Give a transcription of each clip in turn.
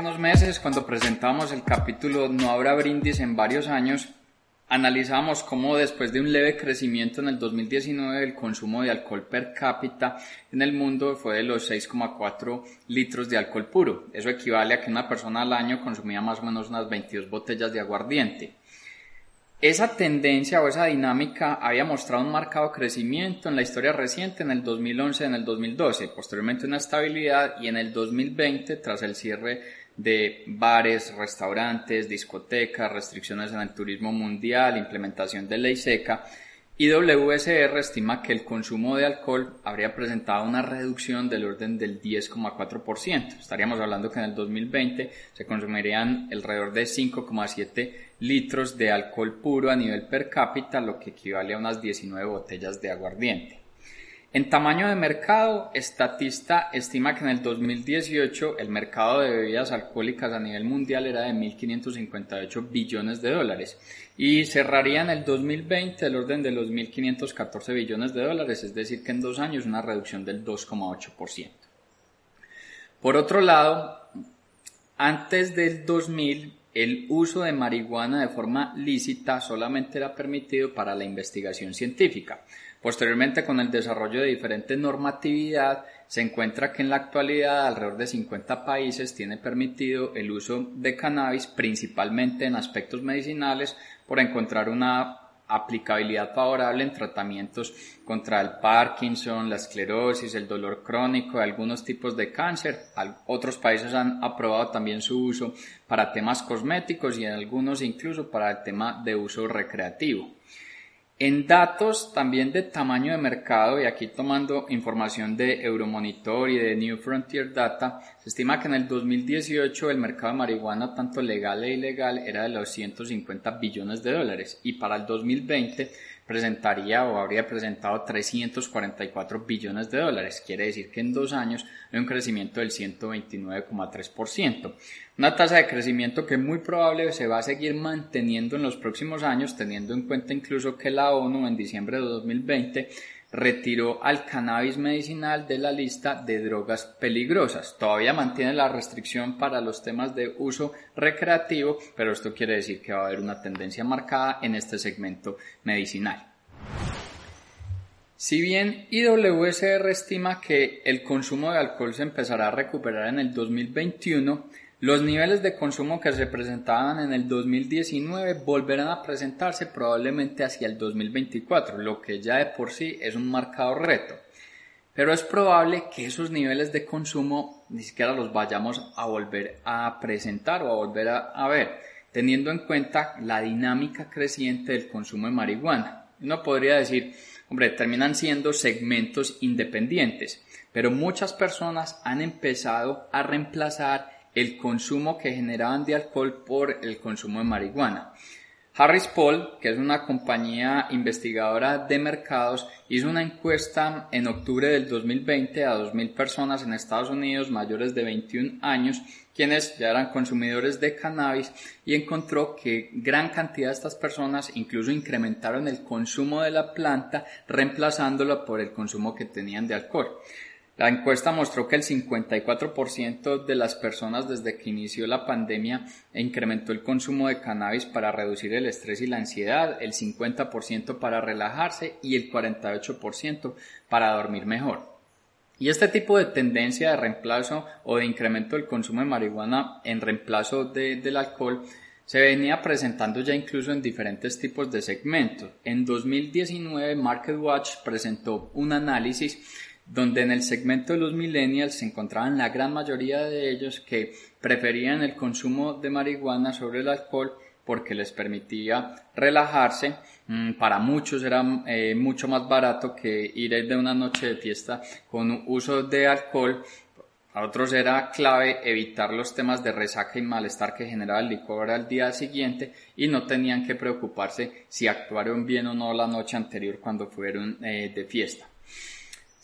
Algunos meses, cuando presentamos el capítulo No habrá brindis en varios años, analizamos cómo después de un leve crecimiento en el 2019 el consumo de alcohol per cápita en el mundo fue de los 6,4 litros de alcohol puro. Eso equivale a que una persona al año consumía más o menos unas 22 botellas de aguardiente. Esa tendencia o esa dinámica había mostrado un marcado crecimiento en la historia reciente en el 2011 y en el 2012, posteriormente una estabilidad y en el 2020 tras el cierre de bares, restaurantes, discotecas, restricciones en el turismo mundial, implementación de ley seca, IWSR estima que el consumo de alcohol habría presentado una reducción del orden del 10,4%. Estaríamos hablando que en el 2020 se consumirían alrededor de 5,7 litros de alcohol puro a nivel per cápita, lo que equivale a unas 19 botellas de aguardiente. En tamaño de mercado, Estatista estima que en el 2018 el mercado de bebidas alcohólicas a nivel mundial era de 1.558 billones de dólares y cerraría en el 2020 el orden de los 1.514 billones de dólares, es decir, que en dos años una reducción del 2,8%. Por otro lado, antes del 2000 el uso de marihuana de forma lícita solamente era permitido para la investigación científica. Posteriormente, con el desarrollo de diferente normatividad, se encuentra que en la actualidad alrededor de 50 países tiene permitido el uso de cannabis, principalmente en aspectos medicinales, por encontrar una aplicabilidad favorable en tratamientos contra el Parkinson, la esclerosis, el dolor crónico algunos tipos de cáncer. Otros países han aprobado también su uso para temas cosméticos y en algunos incluso para el tema de uso recreativo. En datos también de tamaño de mercado, y aquí tomando información de Euromonitor y de New Frontier Data, se estima que en el 2018 el mercado de marihuana, tanto legal e ilegal, era de los 150 billones de dólares y para el 2020 presentaría o habría presentado 344 billones de dólares. Quiere decir que en dos años hay un crecimiento del 129,3%. Una tasa de crecimiento que muy probable se va a seguir manteniendo en los próximos años, teniendo en cuenta incluso que la ONU en diciembre de 2020 retiró al cannabis medicinal de la lista de drogas peligrosas. Todavía mantiene la restricción para los temas de uso recreativo, pero esto quiere decir que va a haber una tendencia marcada en este segmento medicinal. Si bien IWSR estima que el consumo de alcohol se empezará a recuperar en el 2021, los niveles de consumo que se presentaban en el 2019 volverán a presentarse probablemente hacia el 2024, lo que ya de por sí es un marcado reto. Pero es probable que esos niveles de consumo ni siquiera los vayamos a volver a presentar o a volver a, ver, teniendo en cuenta la dinámica creciente del consumo de marihuana. Uno podría decir, hombre, terminan siendo segmentos independientes, pero muchas personas han empezado a reemplazar el consumo que generaban de alcohol por el consumo de marihuana. Harris Poll, que es una compañía investigadora de mercados, hizo una encuesta en octubre del 2020 a 2.000 personas en Estados Unidos mayores de 21 años, quienes ya eran consumidores de cannabis, y encontró que gran cantidad de estas personas incluso incrementaron el consumo de la planta, reemplazándolo por el consumo que tenían de alcohol. La encuesta mostró que el 54% de las personas desde que inició la pandemia incrementó el consumo de cannabis para reducir el estrés y la ansiedad, el 50% para relajarse y el 48% para dormir mejor. Y este tipo de tendencia de reemplazo o de incremento del consumo de marihuana en reemplazo del alcohol se venía presentando ya incluso en diferentes tipos de segmentos. En 2019 MarketWatch presentó un análisis donde en el segmento de los millennials se encontraban la gran mayoría de ellos que preferían el consumo de marihuana sobre el alcohol porque les permitía relajarse. Mm, para muchos era eh, mucho más barato que ir de una noche de fiesta con uso de alcohol. Para otros era clave evitar los temas de resaca y malestar que generaba el licor al día siguiente y no tenían que preocuparse si actuaron bien o no la noche anterior cuando fueron eh, de fiesta.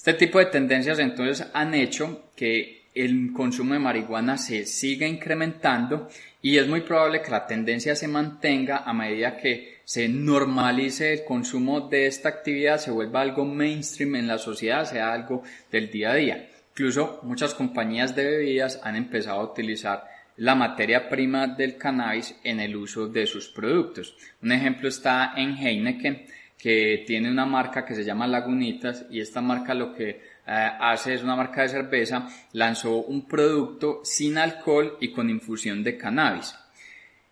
Este tipo de tendencias entonces han hecho que el consumo de marihuana se siga incrementando y es muy probable que la tendencia se mantenga a medida que se normalice el consumo de esta actividad, se vuelva algo mainstream en la sociedad, sea algo del día a día. Incluso muchas compañías de bebidas han empezado a utilizar la materia prima del cannabis en el uso de sus productos. Un ejemplo está en Heineken, que tiene una marca que se llama Lagunitas y esta marca lo que eh, hace es una marca de cerveza, lanzó un producto sin alcohol y con infusión de cannabis.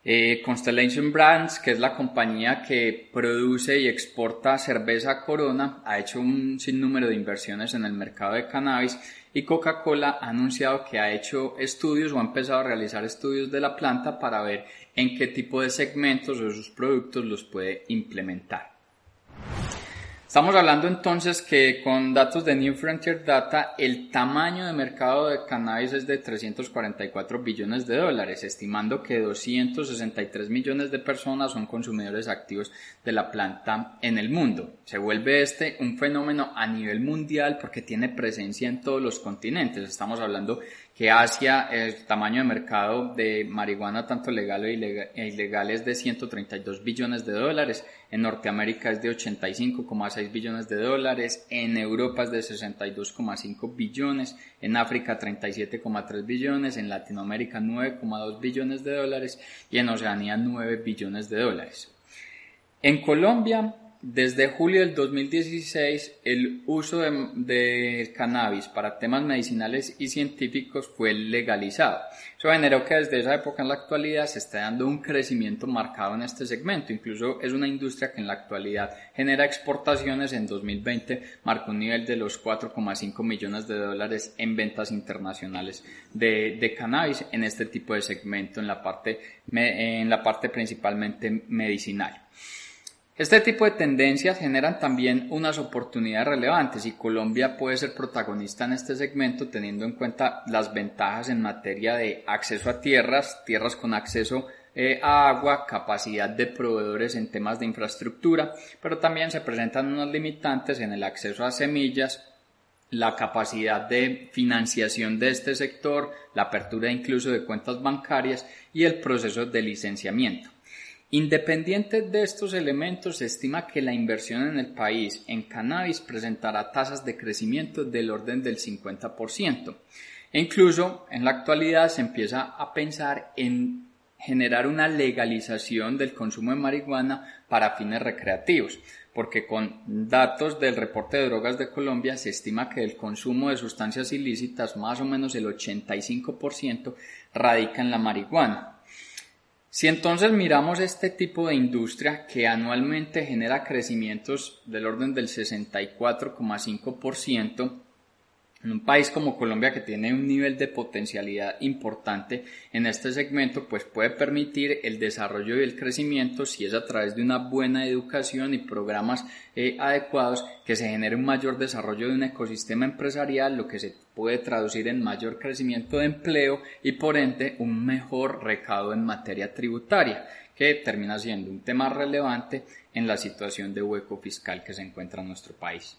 Eh, Constellation Brands, que es la compañía que produce y exporta cerveza Corona, ha hecho un sinnúmero de inversiones en el mercado de cannabis y Coca-Cola ha anunciado que ha hecho estudios o ha empezado a realizar estudios de la planta para ver en qué tipo de segmentos o sus productos los puede implementar. Estamos hablando entonces que con datos de New Frontier Data el tamaño de mercado de cannabis es de 344 billones de dólares, estimando que 263 millones de personas son consumidores activos de la planta en el mundo. Se vuelve este un fenómeno a nivel mundial porque tiene presencia en todos los continentes. Estamos hablando que Asia el tamaño de mercado de marihuana tanto legal e ilegal es de 132 billones de dólares, en Norteamérica es de 85,6 billones de dólares, en Europa es de 62,5 billones, en África 37,3 billones, en Latinoamérica 9,2 billones de dólares. Y en Oceanía 9 billones de dólares. En Colombia desde julio del 2016, el uso de, cannabis para temas medicinales y científicos fue legalizado. Eso generó que desde esa época en la actualidad se está dando un crecimiento marcado en este segmento. Incluso es una industria que en la actualidad genera exportaciones. En 2020 marcó un nivel de los 4,5 millones de dólares en ventas internacionales de, de, cannabis en este tipo de segmento, en la parte, en la parte principalmente medicinal. Este tipo de tendencias generan también unas oportunidades relevantes y Colombia puede ser protagonista en este segmento teniendo en cuenta las ventajas en materia de acceso a tierras, tierras con acceso eh, a agua, capacidad de proveedores en temas de infraestructura, pero también se presentan unos limitantes en el acceso a semillas, la capacidad de financiación de este sector, la apertura incluso de cuentas bancarias y el proceso de licenciamiento. Independiente de estos elementos, se estima que la inversión en el país en cannabis presentará tasas de crecimiento del orden del 50%. E incluso en la actualidad se empieza a pensar en generar una legalización del consumo de marihuana para fines recreativos, porque con datos del reporte de drogas de Colombia se estima que el consumo de sustancias ilícitas, más o menos el 85%, radica en la marihuana. Si entonces miramos este tipo de industria que anualmente genera crecimientos del orden del 64,5%, en un país como Colombia que tiene un nivel de potencialidad importante en este segmento, pues puede permitir el desarrollo y el crecimiento si es a través de una buena educación y programas eh, adecuados que se genere un mayor desarrollo de un ecosistema empresarial, lo que se puede traducir en mayor crecimiento de empleo y por ende un mejor recado en materia tributaria que termina siendo un tema relevante en la situación de hueco fiscal que se encuentra en nuestro país.